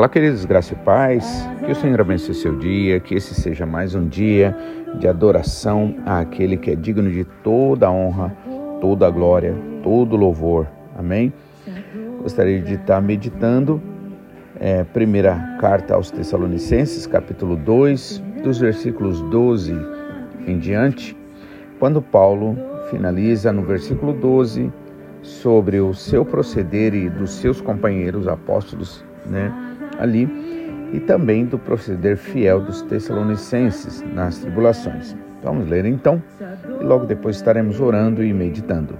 Olá, queridos, graça e paz. Que o Senhor abençoe seu dia, que esse seja mais um dia de adoração àquele que é digno de toda a honra, toda a glória, todo o louvor. Amém? Gostaria de estar meditando é, primeira carta aos Tessalonicenses, capítulo 2, dos versículos 12 em diante, quando Paulo finaliza no versículo 12 sobre o seu proceder e dos seus companheiros apóstolos, né? Ali e também do proceder fiel dos Tessalonicenses nas tribulações. Vamos ler então e logo depois estaremos orando e meditando.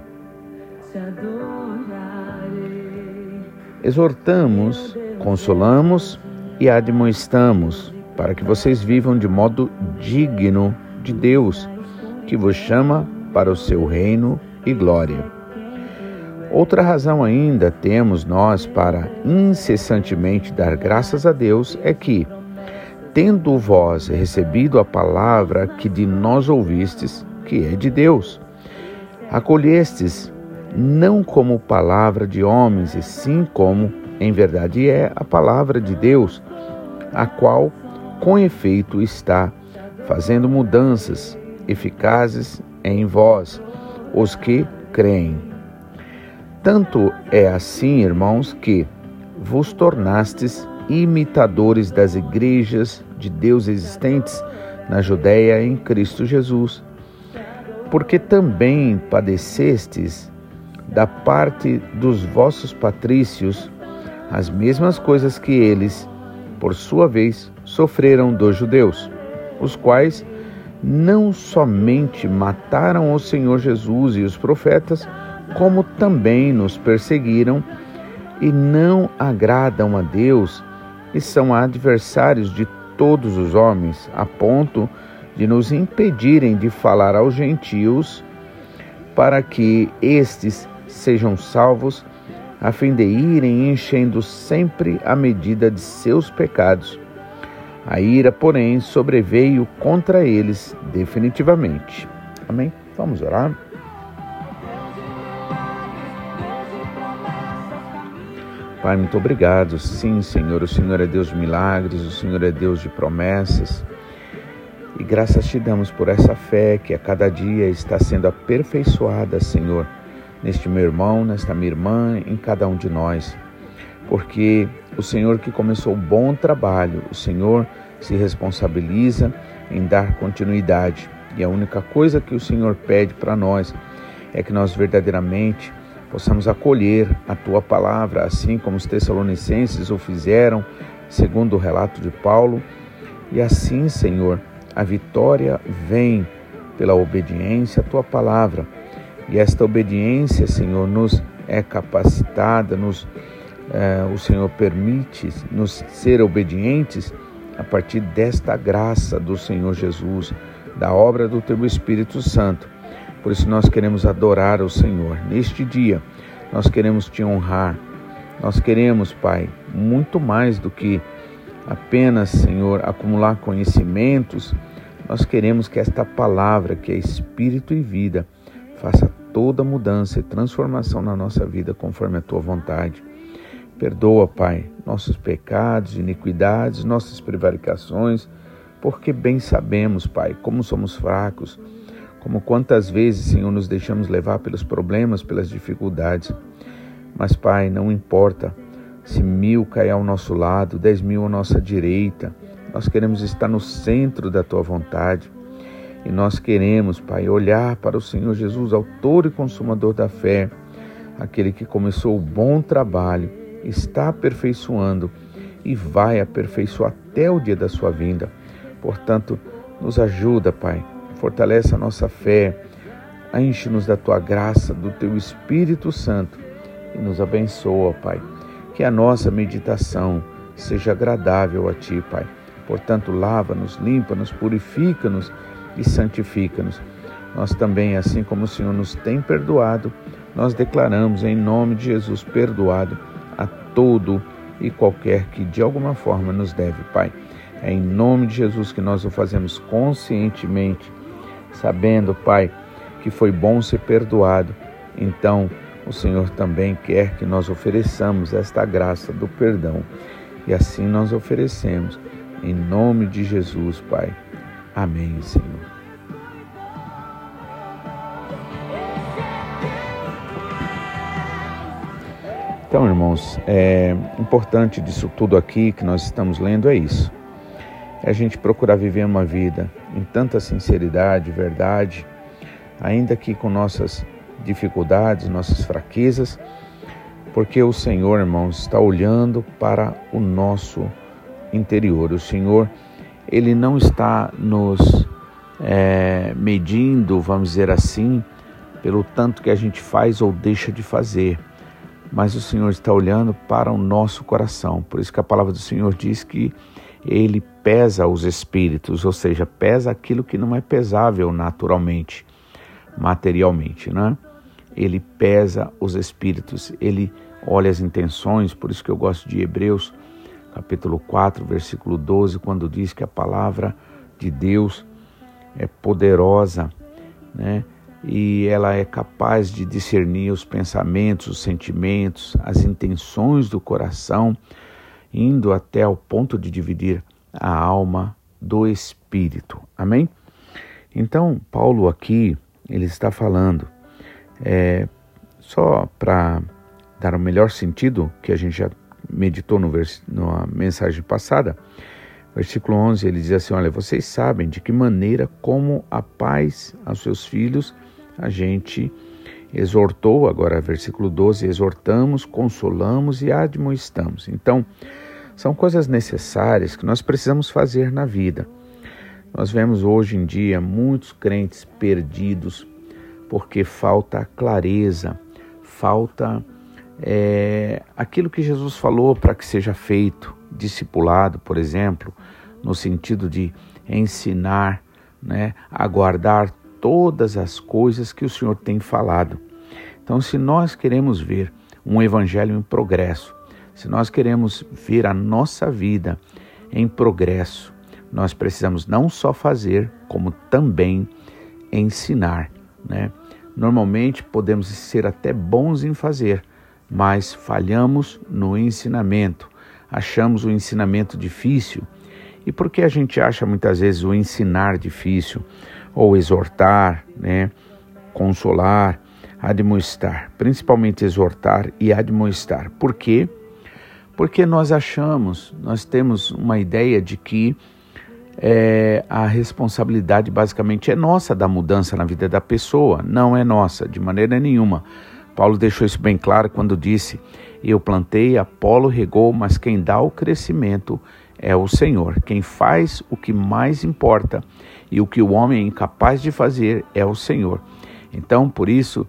Exortamos, consolamos e admoestamos para que vocês vivam de modo digno de Deus, que vos chama para o seu reino e glória. Outra razão ainda temos nós para incessantemente dar graças a Deus é que, tendo vós recebido a palavra que de nós ouvistes, que é de Deus, acolhestes não como palavra de homens, e sim como, em verdade, é a palavra de Deus, a qual, com efeito, está fazendo mudanças eficazes em vós, os que creem. Tanto é assim, irmãos, que vos tornastes imitadores das igrejas de Deus existentes na Judéia em Cristo Jesus, porque também padecestes da parte dos vossos patrícios as mesmas coisas que eles, por sua vez, sofreram dos judeus, os quais não somente mataram o Senhor Jesus e os profetas, como também nos perseguiram e não agradam a Deus e são adversários de todos os homens, a ponto de nos impedirem de falar aos gentios para que estes sejam salvos, a fim de irem enchendo sempre a medida de seus pecados. A ira, porém, sobreveio contra eles definitivamente. Amém? Vamos orar. Pai, muito obrigado. Sim, Senhor, o Senhor é Deus de milagres, o Senhor é Deus de promessas. E graças te damos por essa fé que a cada dia está sendo aperfeiçoada, Senhor, neste meu irmão, nesta minha irmã, em cada um de nós. Porque o Senhor que começou o bom trabalho, o Senhor se responsabiliza em dar continuidade. E a única coisa que o Senhor pede para nós é que nós verdadeiramente possamos acolher a tua palavra, assim como os Tessalonicenses o fizeram, segundo o relato de Paulo. E assim, Senhor, a vitória vem pela obediência à tua palavra. E esta obediência, Senhor, nos é capacitada, nos, é, o Senhor permite nos ser obedientes a partir desta graça do Senhor Jesus, da obra do teu Espírito Santo. Por isso nós queremos adorar o Senhor. Neste dia, nós queremos te honrar. Nós queremos, Pai, muito mais do que apenas, Senhor, acumular conhecimentos. Nós queremos que esta palavra, que é espírito e vida, faça toda mudança e transformação na nossa vida conforme a tua vontade. Perdoa, Pai, nossos pecados, iniquidades, nossas prevaricações, porque bem sabemos, Pai, como somos fracos como quantas vezes, Senhor, nos deixamos levar pelos problemas, pelas dificuldades. Mas, Pai, não importa se mil cair ao nosso lado, dez mil à nossa direita, nós queremos estar no centro da Tua vontade. E nós queremos, Pai, olhar para o Senhor Jesus, autor e consumador da fé, aquele que começou o bom trabalho, está aperfeiçoando e vai aperfeiçoar até o dia da sua vinda. Portanto, nos ajuda, Pai, fortalece a nossa fé, enche-nos da tua graça, do teu Espírito Santo e nos abençoa, Pai. Que a nossa meditação seja agradável a Ti, Pai. Portanto, lava-nos, limpa-nos, purifica-nos e santifica-nos. Nós também, assim como o Senhor nos tem perdoado, nós declaramos em nome de Jesus perdoado a todo e qualquer que de alguma forma nos deve, Pai. É em nome de Jesus que nós o fazemos conscientemente sabendo, Pai, que foi bom ser perdoado. Então, o Senhor também quer que nós ofereçamos esta graça do perdão. E assim nós oferecemos. Em nome de Jesus, Pai. Amém, Senhor. Então, irmãos, é importante disso tudo aqui que nós estamos lendo é isso. É a gente procurar viver uma vida em tanta sinceridade, verdade, ainda que com nossas dificuldades, nossas fraquezas, porque o Senhor, irmãos, está olhando para o nosso interior. O Senhor, Ele não está nos é, medindo, vamos dizer assim, pelo tanto que a gente faz ou deixa de fazer, mas o Senhor está olhando para o nosso coração. Por isso que a palavra do Senhor diz que Ele pesa os espíritos, ou seja, pesa aquilo que não é pesável naturalmente, materialmente, né? ele pesa os espíritos, ele olha as intenções, por isso que eu gosto de Hebreus, capítulo 4, versículo 12, quando diz que a palavra de Deus é poderosa, né? E ela é capaz de discernir os pensamentos, os sentimentos, as intenções do coração, indo até ao ponto de dividir a alma do espírito. Amém? Então, Paulo aqui, ele está falando é, só para dar o melhor sentido, que a gente já meditou no vers na mensagem passada, versículo 11, ele diz assim: Olha, vocês sabem de que maneira, como a paz aos seus filhos, a gente exortou, agora versículo 12, exortamos, consolamos e admoestamos. Então, são coisas necessárias que nós precisamos fazer na vida. Nós vemos hoje em dia muitos crentes perdidos, porque falta clareza, falta é, aquilo que Jesus falou para que seja feito, discipulado, por exemplo, no sentido de ensinar, né, a guardar todas as coisas que o Senhor tem falado. Então, se nós queremos ver um evangelho em progresso, se nós queremos ver a nossa vida em progresso, nós precisamos não só fazer, como também ensinar, né? Normalmente podemos ser até bons em fazer, mas falhamos no ensinamento. Achamos o ensinamento difícil. E por que a gente acha muitas vezes o ensinar difícil? Ou exortar, né? consolar, admoestar, principalmente exortar e admoestar. Por quê? Porque nós achamos, nós temos uma ideia de que é, a responsabilidade basicamente é nossa da mudança na vida da pessoa, não é nossa, de maneira nenhuma. Paulo deixou isso bem claro quando disse: Eu plantei, Apolo regou, mas quem dá o crescimento é o Senhor. Quem faz o que mais importa e o que o homem é incapaz de fazer é o Senhor. Então, por isso,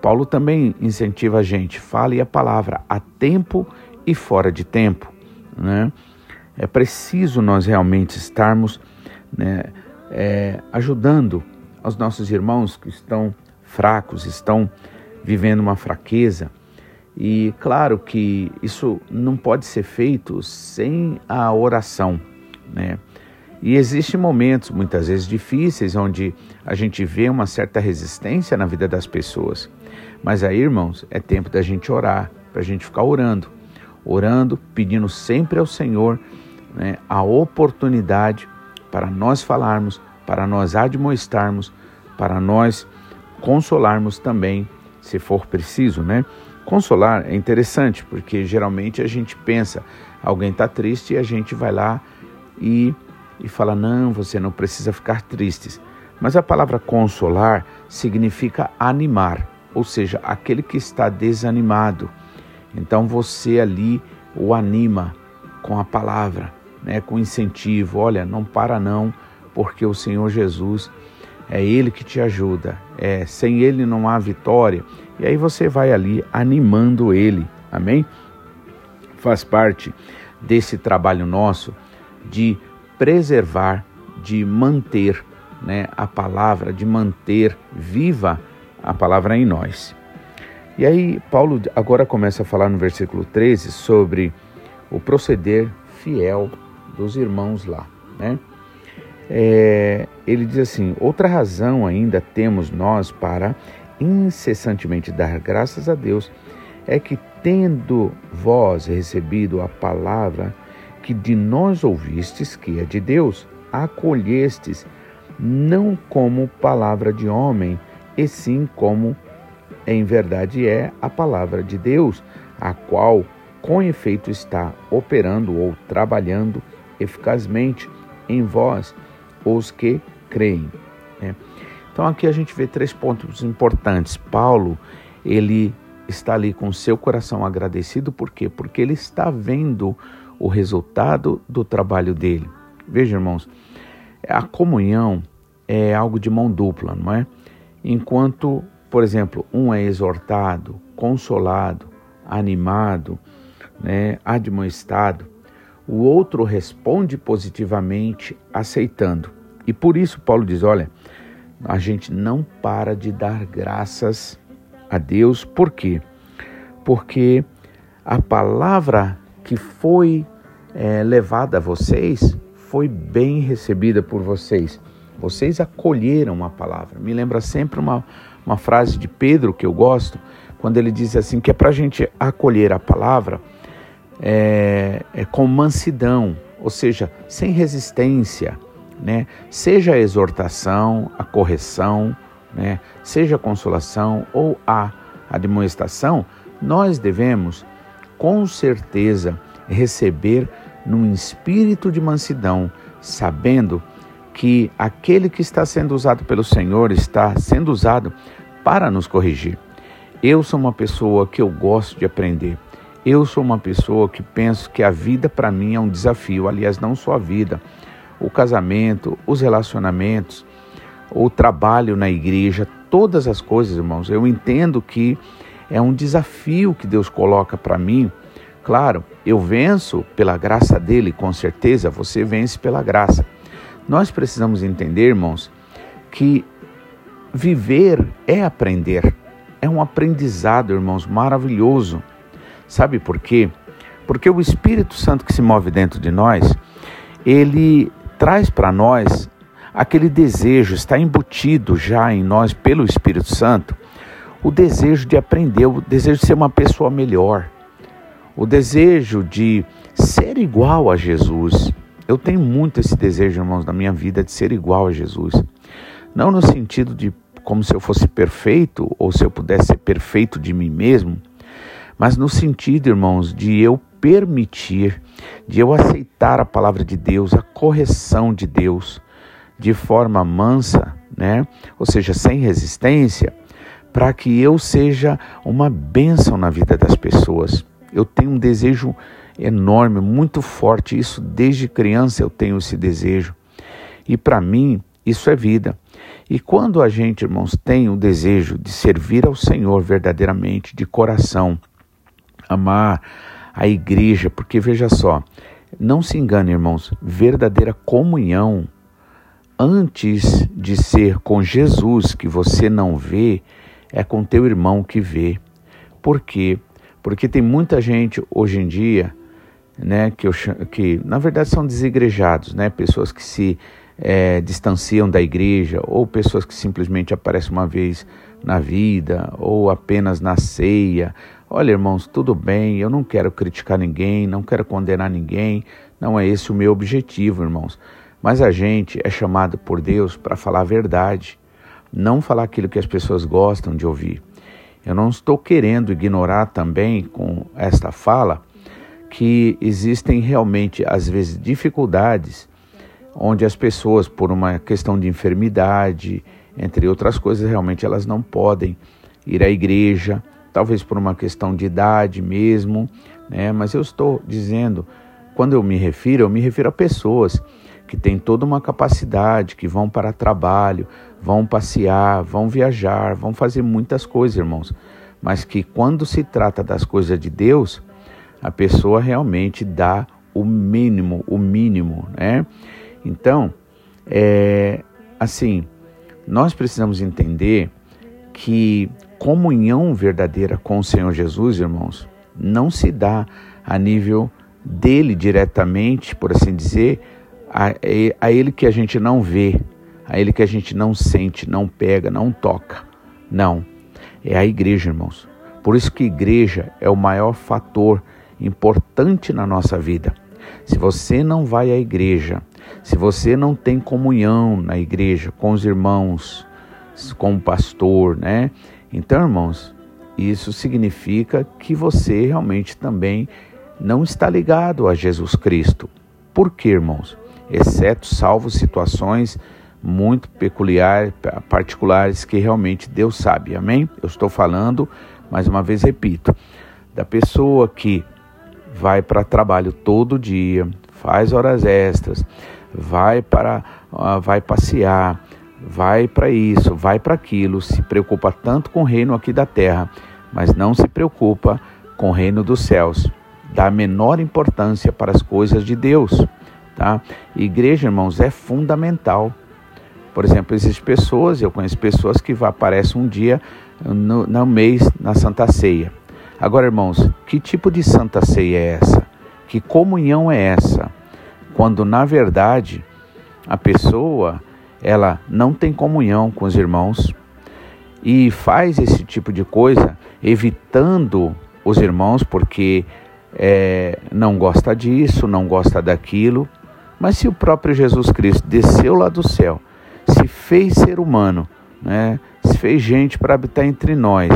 Paulo também incentiva a gente: fale a palavra a tempo e fora de tempo. Né? É preciso nós realmente estarmos né, é, ajudando os nossos irmãos que estão fracos, estão vivendo uma fraqueza. E claro que isso não pode ser feito sem a oração, né? E existem momentos, muitas vezes difíceis, onde a gente vê uma certa resistência na vida das pessoas. Mas aí, irmãos, é tempo da gente orar, para a gente ficar orando, orando, pedindo sempre ao Senhor né, a oportunidade para nós falarmos, para nós admoestarmos, para nós consolarmos também, se for preciso, né? Consolar é interessante, porque geralmente a gente pensa, alguém está triste e a gente vai lá e, e fala, não, você não precisa ficar triste. Mas a palavra consolar significa animar, ou seja, aquele que está desanimado. Então você ali o anima com a palavra, né, com incentivo. Olha, não para não, porque o Senhor Jesus é Ele que te ajuda. É, sem Ele não há vitória. E aí você vai ali animando Ele. Amém? Faz parte desse trabalho nosso de preservar, de manter né, a palavra, de manter viva a palavra em nós. E aí, Paulo agora começa a falar no versículo 13 sobre o proceder fiel dos irmãos lá, né? É, ele diz assim: outra razão ainda temos nós para incessantemente dar graças a Deus é que, tendo vós recebido a palavra que de nós ouvistes que é de Deus, acolhestes, não como palavra de homem, e sim como em verdade é a palavra de Deus, a qual com efeito está operando ou trabalhando eficazmente em vós, os que creem. Né? Então aqui a gente vê três pontos importantes. Paulo, ele está ali com seu coração agradecido, por quê? Porque ele está vendo o resultado do trabalho dele. Veja, irmãos, a comunhão é algo de mão dupla, não é? Enquanto, por exemplo, um é exortado, consolado, animado, né, admoestado, o outro responde positivamente, aceitando. E por isso Paulo diz: olha, a gente não para de dar graças a Deus, por quê? Porque a palavra que foi é, levada a vocês foi bem recebida por vocês. Vocês acolheram a palavra. Me lembra sempre uma, uma frase de Pedro que eu gosto, quando ele diz assim: que é para a gente acolher a palavra é, é com mansidão, ou seja, sem resistência, né? Seja a exortação, a correção, né? Seja a consolação ou a admoestação, nós devemos com certeza receber num espírito de mansidão, sabendo que aquele que está sendo usado pelo Senhor está sendo usado para nos corrigir. Eu sou uma pessoa que eu gosto de aprender. Eu sou uma pessoa que penso que a vida para mim é um desafio. Aliás, não só a vida, o casamento, os relacionamentos, o trabalho na igreja, todas as coisas, irmãos. Eu entendo que é um desafio que Deus coloca para mim. Claro, eu venço pela graça dele, com certeza você vence pela graça. Nós precisamos entender, irmãos, que viver é aprender. É um aprendizado, irmãos, maravilhoso. Sabe por quê? Porque o Espírito Santo que se move dentro de nós, ele traz para nós aquele desejo, está embutido já em nós pelo Espírito Santo, o desejo de aprender, o desejo de ser uma pessoa melhor, o desejo de ser igual a Jesus. Eu tenho muito esse desejo, irmãos, na minha vida de ser igual a Jesus. Não no sentido de como se eu fosse perfeito ou se eu pudesse ser perfeito de mim mesmo, mas no sentido, irmãos, de eu permitir, de eu aceitar a palavra de Deus, a correção de Deus, de forma mansa, né? Ou seja, sem resistência, para que eu seja uma bênção na vida das pessoas. Eu tenho um desejo enorme, muito forte, isso desde criança eu tenho esse desejo. E para mim, isso é vida. E quando a gente, irmãos, tem o desejo de servir ao Senhor verdadeiramente, de coração, amar a igreja, porque veja só, não se engane, irmãos, verdadeira comunhão antes de ser com Jesus que você não vê, é com teu irmão que vê. Por quê? Porque tem muita gente hoje em dia, né, que, eu, que na verdade são desigrejados, né, pessoas que se é, distanciam da igreja, ou pessoas que simplesmente aparecem uma vez na vida, ou apenas na ceia. Olha, irmãos, tudo bem, eu não quero criticar ninguém, não quero condenar ninguém, não é esse o meu objetivo, irmãos. Mas a gente é chamado por Deus para falar a verdade, não falar aquilo que as pessoas gostam de ouvir. Eu não estou querendo ignorar também com esta fala que existem realmente, às vezes, dificuldades onde as pessoas, por uma questão de enfermidade, entre outras coisas, realmente elas não podem ir à igreja, talvez por uma questão de idade mesmo, né? Mas eu estou dizendo, quando eu me refiro, eu me refiro a pessoas que têm toda uma capacidade, que vão para trabalho, vão passear, vão viajar, vão fazer muitas coisas, irmãos, mas que quando se trata das coisas de Deus, a pessoa realmente dá o mínimo, o mínimo, né? Então, é assim, nós precisamos entender que comunhão verdadeira com o Senhor Jesus, irmãos, não se dá a nível dele diretamente, por assim dizer, a, a ele que a gente não vê, a ele que a gente não sente, não pega, não toca. Não. É a igreja, irmãos. Por isso que igreja é o maior fator importante na nossa vida. Se você não vai à igreja, se você não tem comunhão na igreja com os irmãos, com o pastor, né? Então, irmãos, isso significa que você realmente também não está ligado a Jesus Cristo. Por quê, irmãos? Exceto salvo situações muito peculiares, particulares que realmente Deus sabe. Amém? Eu estou falando, mais uma vez repito, da pessoa que vai para trabalho todo dia, faz horas extras, vai para uh, vai passear, vai para isso, vai para aquilo, se preocupa tanto com o reino aqui da terra, mas não se preocupa com o reino dos céus. Dá menor importância para as coisas de Deus, tá? Igreja, irmãos, é fundamental. Por exemplo, existem pessoas, eu conheço pessoas que aparecem um dia no, no mês na Santa Ceia. Agora, irmãos, que tipo de Santa Ceia é essa? Que comunhão é essa? Quando na verdade a pessoa ela não tem comunhão com os irmãos e faz esse tipo de coisa evitando os irmãos porque é, não gosta disso, não gosta daquilo. Mas se o próprio Jesus Cristo desceu lá do céu, se fez ser humano, né, se fez gente para habitar entre nós,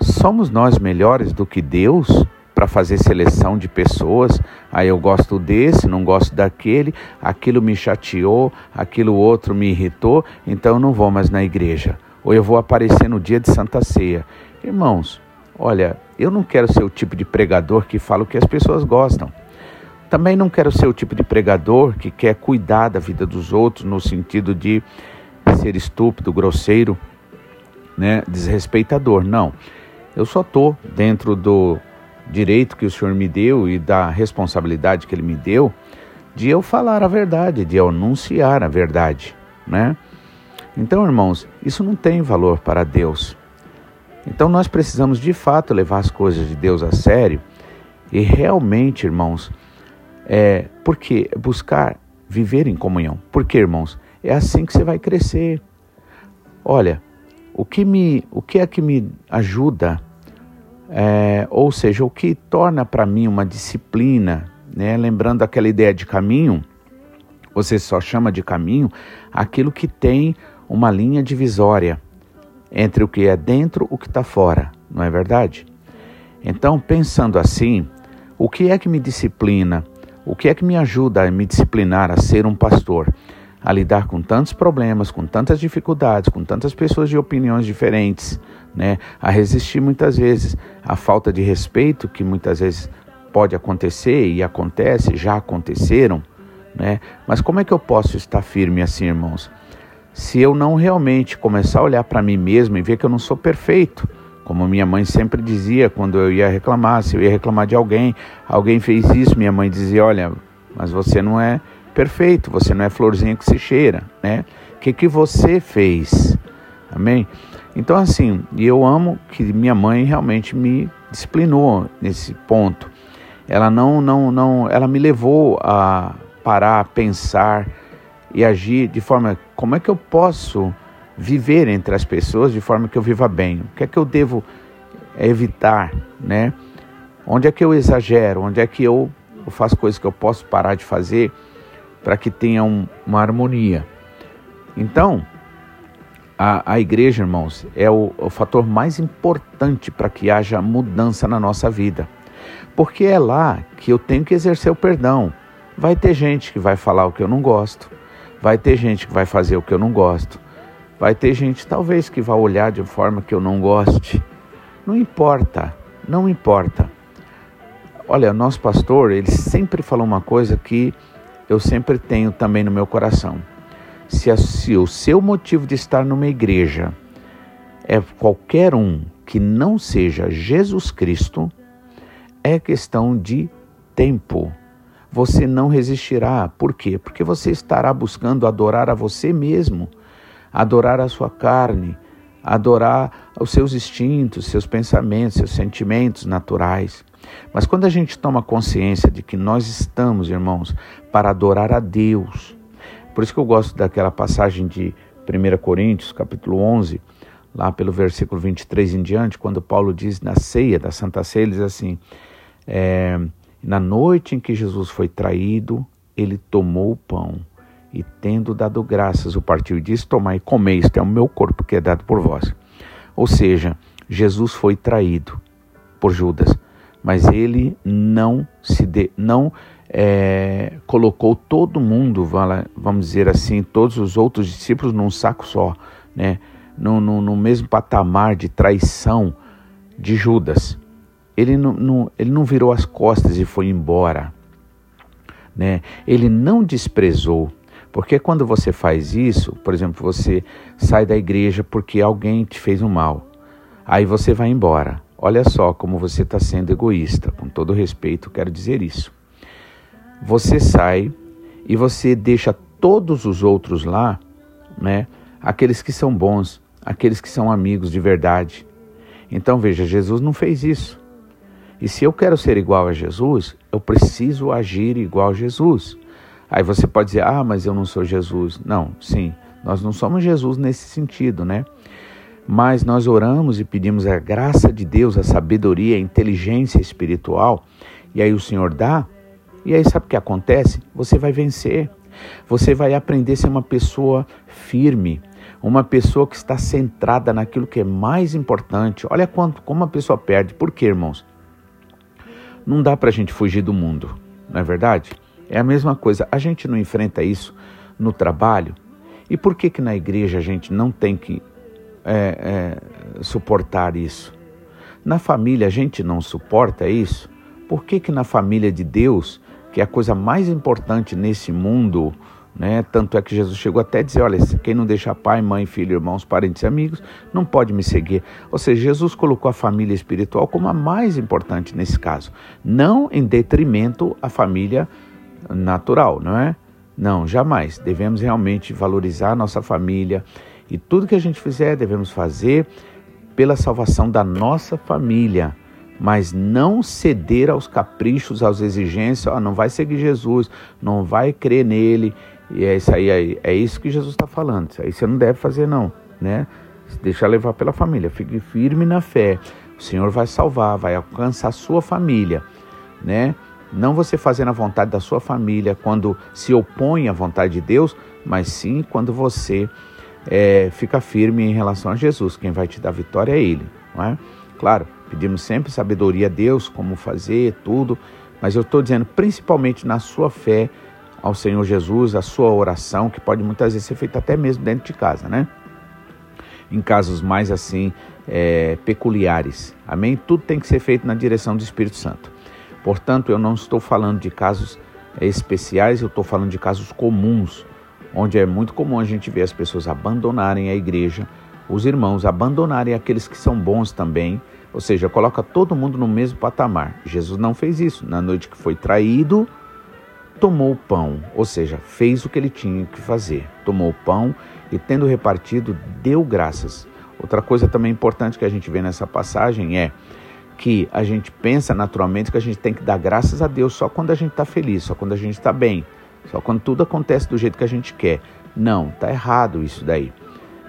somos nós melhores do que Deus? para fazer seleção de pessoas. Aí eu gosto desse, não gosto daquele, aquilo me chateou, aquilo outro me irritou, então eu não vou mais na igreja. Ou eu vou aparecer no dia de Santa Ceia. Irmãos, olha, eu não quero ser o tipo de pregador que fala o que as pessoas gostam. Também não quero ser o tipo de pregador que quer cuidar da vida dos outros no sentido de ser estúpido, grosseiro, né, desrespeitador. Não. Eu só estou dentro do direito que o Senhor me deu e da responsabilidade que Ele me deu de eu falar a verdade, de eu anunciar a verdade, né? Então, irmãos, isso não tem valor para Deus. Então, nós precisamos de fato levar as coisas de Deus a sério e realmente, irmãos, é porque buscar viver em comunhão. Porque, irmãos, é assim que você vai crescer. Olha, o que me, o que é que me ajuda é, ou seja, o que torna para mim uma disciplina, né? lembrando aquela ideia de caminho, você só chama de caminho aquilo que tem uma linha divisória entre o que é dentro e o que está fora, não é verdade? Então, pensando assim, o que é que me disciplina? O que é que me ajuda a me disciplinar a ser um pastor? A lidar com tantos problemas, com tantas dificuldades, com tantas pessoas de opiniões diferentes, né? A resistir muitas vezes à falta de respeito que muitas vezes pode acontecer e acontece, já aconteceram, né? Mas como é que eu posso estar firme assim, irmãos? Se eu não realmente começar a olhar para mim mesmo e ver que eu não sou perfeito, como minha mãe sempre dizia quando eu ia reclamar, se eu ia reclamar de alguém, alguém fez isso, minha mãe dizia: Olha, mas você não é perfeito, você não é florzinha que se cheira, né? O que, que você fez? Amém? Então, assim, eu amo que minha mãe realmente me disciplinou nesse ponto. Ela não, não, não, ela me levou a parar, pensar e agir de forma como é que eu posso viver entre as pessoas de forma que eu viva bem. O que é que eu devo evitar, né? Onde é que eu exagero? Onde é que eu, faço coisas que eu posso parar de fazer para que tenha um, uma harmonia? Então, a, a igreja, irmãos, é o, o fator mais importante para que haja mudança na nossa vida. Porque é lá que eu tenho que exercer o perdão. Vai ter gente que vai falar o que eu não gosto, vai ter gente que vai fazer o que eu não gosto, vai ter gente talvez que vai olhar de forma que eu não goste. Não importa, não importa. Olha, nosso pastor, ele sempre falou uma coisa que eu sempre tenho também no meu coração se, a, se o seu motivo de estar numa igreja é qualquer um que não seja Jesus Cristo, é questão de tempo. Você não resistirá. Por quê? Porque você estará buscando adorar a você mesmo, adorar a sua carne, adorar os seus instintos, seus pensamentos, seus sentimentos naturais. Mas quando a gente toma consciência de que nós estamos, irmãos, para adorar a Deus, por isso que eu gosto daquela passagem de 1 Coríntios, capítulo 11, lá pelo versículo 23 em diante, quando Paulo diz na ceia, da Santa Ceia, ele diz assim: é, Na noite em que Jesus foi traído, ele tomou o pão e, tendo dado graças, o partiu e disse: Tomai e comei, isto é o meu corpo que é dado por vós. Ou seja, Jesus foi traído por Judas, mas ele não se de, não é, colocou todo mundo, vamos dizer assim, todos os outros discípulos num saco só, né? no, no, no mesmo patamar de traição de Judas. Ele não, não, ele não virou as costas e foi embora. Né? Ele não desprezou. Porque quando você faz isso, por exemplo, você sai da igreja porque alguém te fez um mal, aí você vai embora. Olha só como você está sendo egoísta, com todo respeito, quero dizer isso. Você sai e você deixa todos os outros lá, né? Aqueles que são bons, aqueles que são amigos de verdade. Então veja, Jesus não fez isso. E se eu quero ser igual a Jesus, eu preciso agir igual a Jesus. Aí você pode dizer, ah, mas eu não sou Jesus. Não, sim, nós não somos Jesus nesse sentido, né? Mas nós oramos e pedimos a graça de Deus, a sabedoria, a inteligência espiritual, e aí o Senhor dá, e aí sabe o que acontece? Você vai vencer. Você vai aprender a ser uma pessoa firme, uma pessoa que está centrada naquilo que é mais importante. Olha quanto, como a pessoa perde. Por quê, irmãos? Não dá para a gente fugir do mundo, não é verdade? É a mesma coisa. A gente não enfrenta isso no trabalho. E por que que na igreja a gente não tem que é, é, suportar isso? Na família a gente não suporta isso? Por que que na família de Deus, que é a coisa mais importante nesse mundo, né? Tanto é que Jesus chegou até a dizer: olha, quem não deixa pai, mãe, filho, irmãos, parentes e amigos, não pode me seguir. Ou seja, Jesus colocou a família espiritual como a mais importante nesse caso, não em detrimento à família natural, não é? Não, jamais. Devemos realmente valorizar a nossa família e tudo que a gente fizer devemos fazer pela salvação da nossa família mas não ceder aos caprichos, às exigências, ah, não vai seguir Jesus, não vai crer nele, e é isso aí, é, é isso que Jesus está falando. Isso aí você não deve fazer, não, né? Deixa levar pela família, fique firme na fé. O Senhor vai salvar, vai alcançar a sua família, né? Não você fazendo a vontade da sua família quando se opõe à vontade de Deus, mas sim quando você é, fica firme em relação a Jesus. Quem vai te dar vitória é Ele, não é? Claro, pedimos sempre sabedoria a Deus, como fazer, tudo, mas eu estou dizendo principalmente na sua fé ao Senhor Jesus, a sua oração, que pode muitas vezes ser feita até mesmo dentro de casa, né? Em casos mais assim é, peculiares, amém? Tudo tem que ser feito na direção do Espírito Santo. Portanto, eu não estou falando de casos é, especiais, eu estou falando de casos comuns, onde é muito comum a gente ver as pessoas abandonarem a igreja, os irmãos abandonarem aqueles que são bons também, ou seja, coloca todo mundo no mesmo patamar. Jesus não fez isso. Na noite que foi traído, tomou o pão, ou seja, fez o que ele tinha que fazer. Tomou o pão e, tendo repartido, deu graças. Outra coisa também importante que a gente vê nessa passagem é que a gente pensa naturalmente que a gente tem que dar graças a Deus só quando a gente está feliz, só quando a gente está bem, só quando tudo acontece do jeito que a gente quer. Não, está errado isso daí.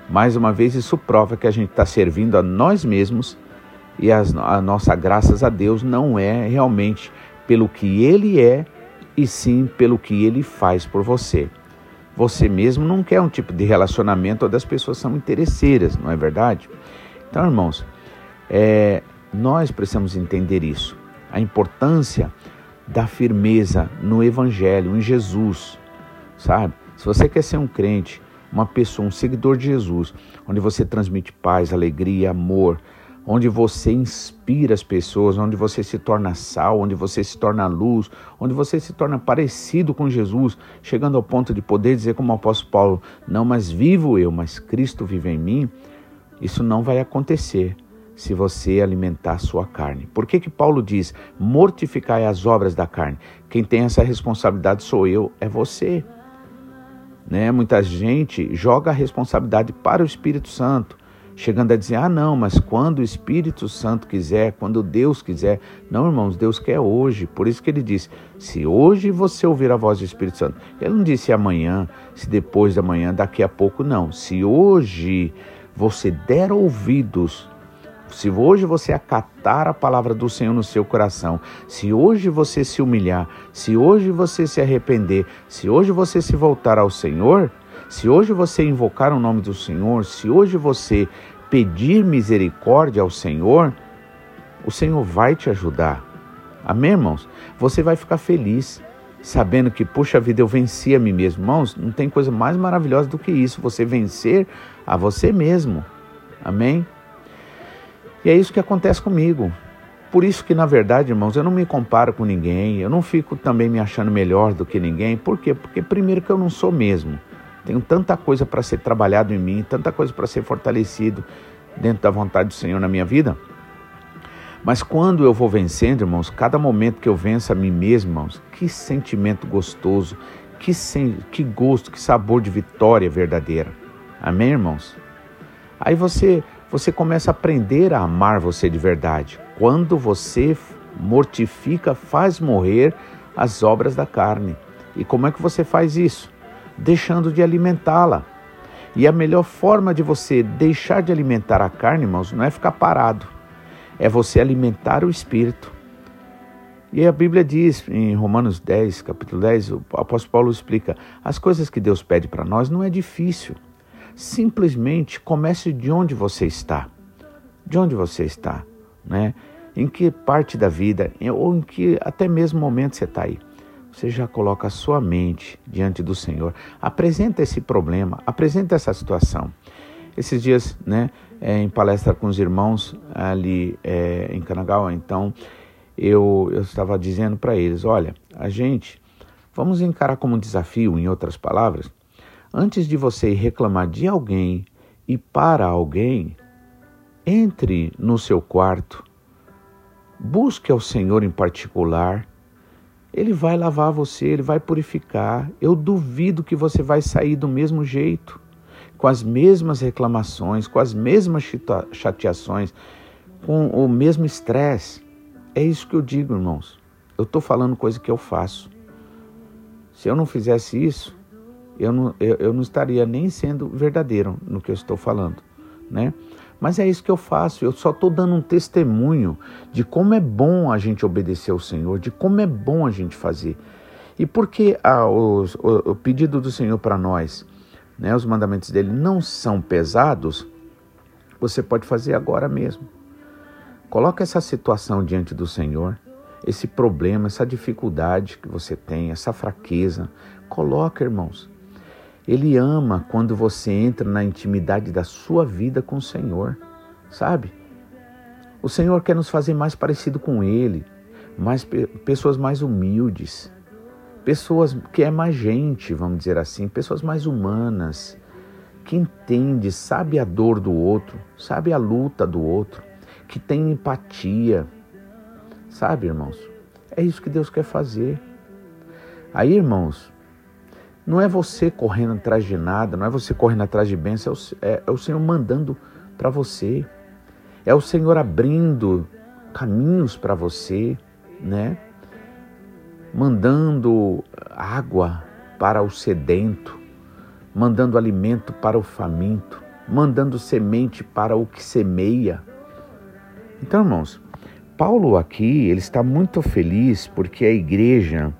Mais uma vez, isso prova que a gente está servindo a nós mesmos e as, a nossa graças a Deus não é realmente pelo que Ele é e sim pelo que ele faz por você. Você mesmo não quer um tipo de relacionamento onde as pessoas são interesseiras, não é verdade? Então, irmãos, é, nós precisamos entender isso, a importância da firmeza no Evangelho, em Jesus, sabe? Se você quer ser um crente, uma pessoa, um seguidor de Jesus, onde você transmite paz, alegria, amor, onde você inspira as pessoas, onde você se torna sal, onde você se torna luz, onde você se torna parecido com Jesus, chegando ao ponto de poder dizer como o apóstolo Paulo, não mais vivo eu, mas Cristo vive em mim, isso não vai acontecer se você alimentar sua carne. Por que que Paulo diz, mortificai as obras da carne? Quem tem essa responsabilidade sou eu, é você. Né? Muita gente joga a responsabilidade para o Espírito Santo chegando a dizer: ah, não, mas quando o Espírito Santo quiser, quando Deus quiser. Não, irmãos, Deus quer hoje. Por isso que ele disse: se hoje você ouvir a voz do Espírito Santo. Ele não disse amanhã, se depois da manhã, daqui a pouco, não. Se hoje você der ouvidos se hoje você acatar a palavra do Senhor no seu coração, se hoje você se humilhar, se hoje você se arrepender, se hoje você se voltar ao Senhor, se hoje você invocar o nome do Senhor, se hoje você pedir misericórdia ao Senhor, o Senhor vai te ajudar. Amém, irmãos? Você vai ficar feliz sabendo que, puxa vida, eu venci a mim mesmo. Irmãos, não tem coisa mais maravilhosa do que isso, você vencer a você mesmo. Amém? E é isso que acontece comigo. Por isso que, na verdade, irmãos, eu não me comparo com ninguém, eu não fico também me achando melhor do que ninguém. Por quê? Porque, primeiro, que eu não sou mesmo. Tenho tanta coisa para ser trabalhado em mim, tanta coisa para ser fortalecido dentro da vontade do Senhor na minha vida. Mas quando eu vou vencendo, irmãos, cada momento que eu venço a mim mesmo, irmãos, que sentimento gostoso, que, sen... que gosto, que sabor de vitória verdadeira. Amém, irmãos? Aí você você começa a aprender a amar você de verdade. Quando você mortifica, faz morrer as obras da carne. E como é que você faz isso? Deixando de alimentá-la. E a melhor forma de você deixar de alimentar a carne, irmãos, não é ficar parado, é você alimentar o espírito. E a Bíblia diz em Romanos 10, capítulo 10, o apóstolo Paulo explica: as coisas que Deus pede para nós não é difícil. Simplesmente comece de onde você está. De onde você está, né? Em que parte da vida, ou em que até mesmo momento você está aí. Você já coloca a sua mente diante do Senhor. Apresenta esse problema, apresenta essa situação. Esses dias, né, é, em palestra com os irmãos ali é, em Canagawa, então eu, eu estava dizendo para eles: olha, a gente vamos encarar como um desafio, em outras palavras, Antes de você reclamar de alguém e para alguém, entre no seu quarto, busque ao Senhor em particular. Ele vai lavar você, ele vai purificar. Eu duvido que você vai sair do mesmo jeito, com as mesmas reclamações, com as mesmas chateações, com o mesmo estresse. É isso que eu digo, irmãos. Eu estou falando coisa que eu faço. Se eu não fizesse isso, eu não, eu, eu não estaria nem sendo verdadeiro no que eu estou falando, né? Mas é isso que eu faço, eu só estou dando um testemunho de como é bom a gente obedecer ao Senhor, de como é bom a gente fazer. E porque ah, os, o, o pedido do Senhor para nós, né, os mandamentos dele não são pesados, você pode fazer agora mesmo. Coloca essa situação diante do Senhor, esse problema, essa dificuldade que você tem, essa fraqueza. Coloca, irmãos. Ele ama quando você entra na intimidade da sua vida com o Senhor, sabe? O Senhor quer nos fazer mais parecido com Ele, mais pessoas mais humildes, pessoas que é mais gente, vamos dizer assim, pessoas mais humanas, que entende, sabe a dor do outro, sabe a luta do outro, que tem empatia, sabe, irmãos? É isso que Deus quer fazer. Aí, irmãos, não é você correndo atrás de nada, não é você correndo atrás de bênçãos, é, é, é o Senhor mandando para você. É o Senhor abrindo caminhos para você, né? Mandando água para o sedento, mandando alimento para o faminto, mandando semente para o que semeia. Então, irmãos, Paulo aqui, ele está muito feliz porque a igreja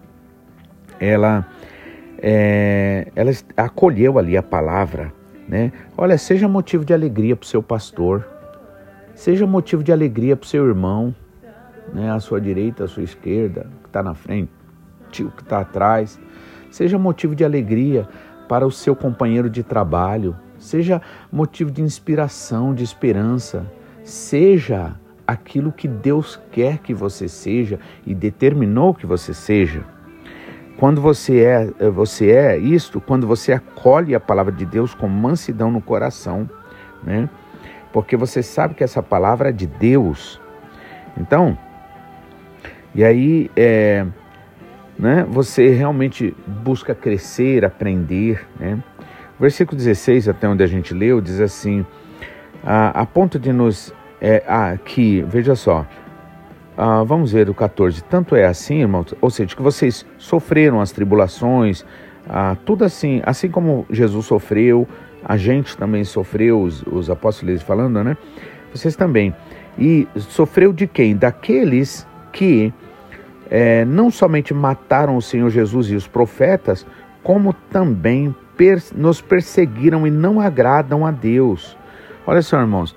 ela é, ela acolheu ali a palavra, né? Olha, seja motivo de alegria para o seu pastor, seja motivo de alegria para o seu irmão, né? À sua direita, à sua esquerda, que está na frente, tio que está atrás, seja motivo de alegria para o seu companheiro de trabalho, seja motivo de inspiração, de esperança, seja aquilo que Deus quer que você seja e determinou que você seja. Quando você é, é, você é isto, quando você acolhe a palavra de Deus com mansidão no coração, né? Porque você sabe que essa palavra é de Deus. Então, e aí é, né, você realmente busca crescer, aprender, né? Versículo 16, até onde a gente leu, diz assim: a, a ponto de nos. É, aqui, veja só, ah, vamos ver o 14. Tanto é assim, irmãos, ou seja, que vocês sofreram as tribulações, ah, tudo assim, assim como Jesus sofreu, a gente também sofreu, os, os apóstolos falando, né? Vocês também. E sofreu de quem? Daqueles que é, não somente mataram o Senhor Jesus e os profetas, como também nos perseguiram e não agradam a Deus. Olha só, irmãos,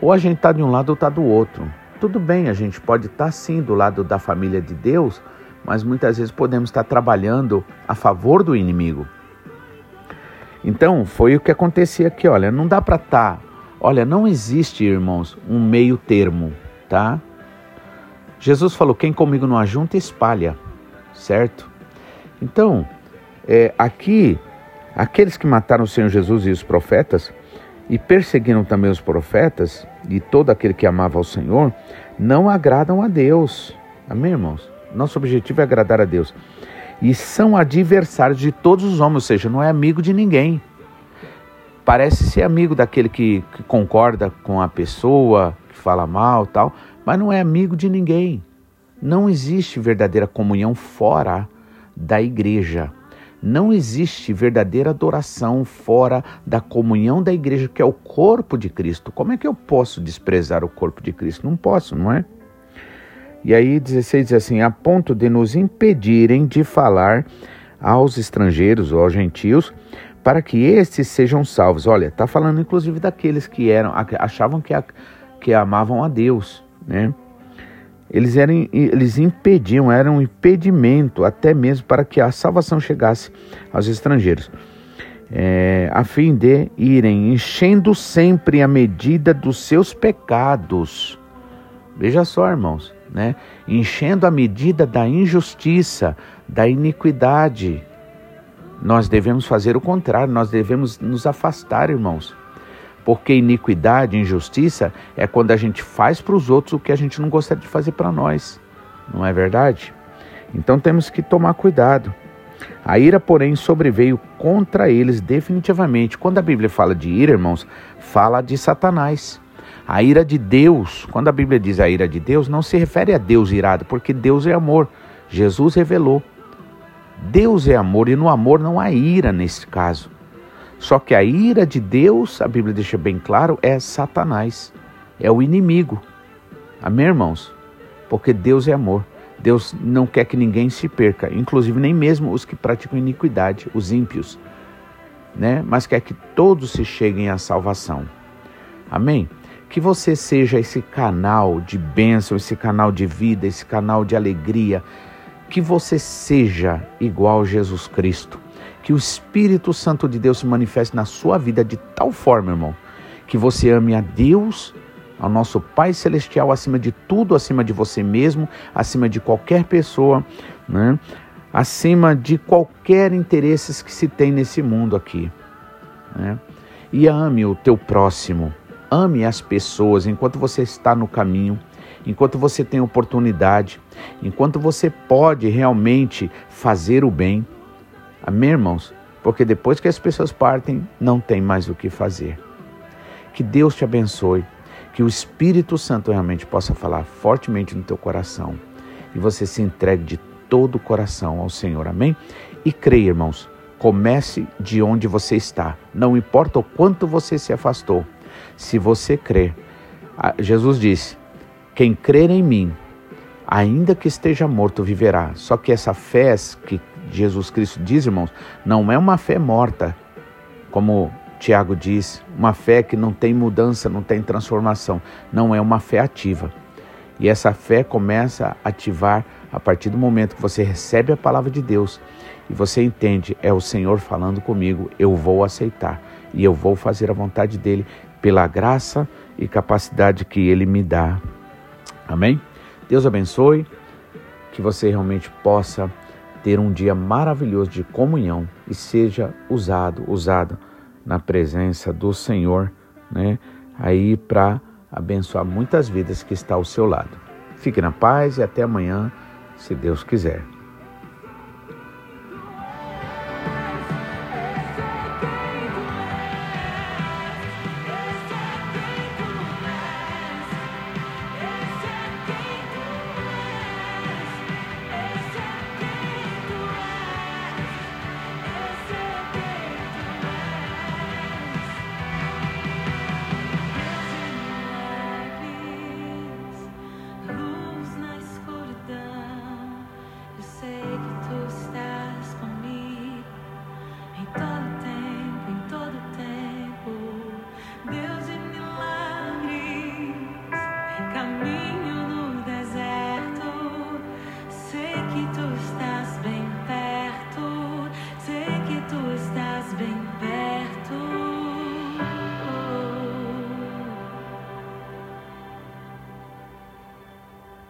ou a gente está de um lado ou está do outro. Tudo bem, a gente pode estar tá, sim do lado da família de Deus, mas muitas vezes podemos estar tá trabalhando a favor do inimigo. Então, foi o que acontecia aqui, olha, não dá para estar, tá, olha, não existe, irmãos, um meio termo, tá? Jesus falou: quem comigo não ajunta, espalha, certo? Então, é, aqui, aqueles que mataram o Senhor Jesus e os profetas, e perseguiram também os profetas, e todo aquele que amava ao Senhor, não agradam a Deus. Amém, irmãos? Nosso objetivo é agradar a Deus. E são adversários de todos os homens, ou seja, não é amigo de ninguém. Parece ser amigo daquele que, que concorda com a pessoa, que fala mal tal, mas não é amigo de ninguém. Não existe verdadeira comunhão fora da igreja. Não existe verdadeira adoração fora da comunhão da igreja, que é o corpo de Cristo. Como é que eu posso desprezar o corpo de Cristo? Não posso, não é? E aí 16 diz assim: a ponto de nos impedirem de falar aos estrangeiros ou aos gentios, para que estes sejam salvos. Olha, está falando inclusive daqueles que eram achavam que, que amavam a Deus né? Eles, eram, eles impediam, eram um impedimento até mesmo para que a salvação chegasse aos estrangeiros, é, a fim de irem enchendo sempre a medida dos seus pecados. Veja só, irmãos, né? enchendo a medida da injustiça, da iniquidade. Nós devemos fazer o contrário, nós devemos nos afastar, irmãos. Porque iniquidade, injustiça é quando a gente faz para os outros o que a gente não gostaria de fazer para nós. Não é verdade? Então temos que tomar cuidado. A ira, porém, sobreveio contra eles definitivamente. Quando a Bíblia fala de ira, irmãos, fala de Satanás. A ira de Deus, quando a Bíblia diz a ira de Deus, não se refere a Deus irado, porque Deus é amor. Jesus revelou. Deus é amor e no amor não há ira nesse caso. Só que a ira de Deus, a Bíblia deixa bem claro, é Satanás, é o inimigo. Amém, irmãos? Porque Deus é amor. Deus não quer que ninguém se perca, inclusive nem mesmo os que praticam iniquidade, os ímpios, né? Mas quer que todos se cheguem à salvação. Amém? Que você seja esse canal de bênção, esse canal de vida, esse canal de alegria. Que você seja igual a Jesus Cristo que o Espírito Santo de Deus se manifeste na sua vida de tal forma, irmão, que você ame a Deus, ao nosso Pai Celestial, acima de tudo, acima de você mesmo, acima de qualquer pessoa, né? acima de qualquer interesses que se tem nesse mundo aqui. Né? E ame o teu próximo, ame as pessoas enquanto você está no caminho, enquanto você tem oportunidade, enquanto você pode realmente fazer o bem. Amém, irmãos? Porque depois que as pessoas partem, não tem mais o que fazer. Que Deus te abençoe, que o Espírito Santo realmente possa falar fortemente no teu coração e você se entregue de todo o coração ao Senhor. Amém? E creia, irmãos, comece de onde você está. Não importa o quanto você se afastou. Se você crer, Jesus disse: quem crer em mim, ainda que esteja morto, viverá. Só que essa fé que Jesus Cristo diz, irmãos, não é uma fé morta, como Tiago diz, uma fé que não tem mudança, não tem transformação. Não é uma fé ativa. E essa fé começa a ativar a partir do momento que você recebe a palavra de Deus e você entende, é o Senhor falando comigo, eu vou aceitar e eu vou fazer a vontade dele pela graça e capacidade que ele me dá. Amém? Deus abençoe, que você realmente possa ter um dia maravilhoso de comunhão e seja usado, usado na presença do Senhor, né? Aí para abençoar muitas vidas que está ao seu lado. Fique na paz e até amanhã, se Deus quiser.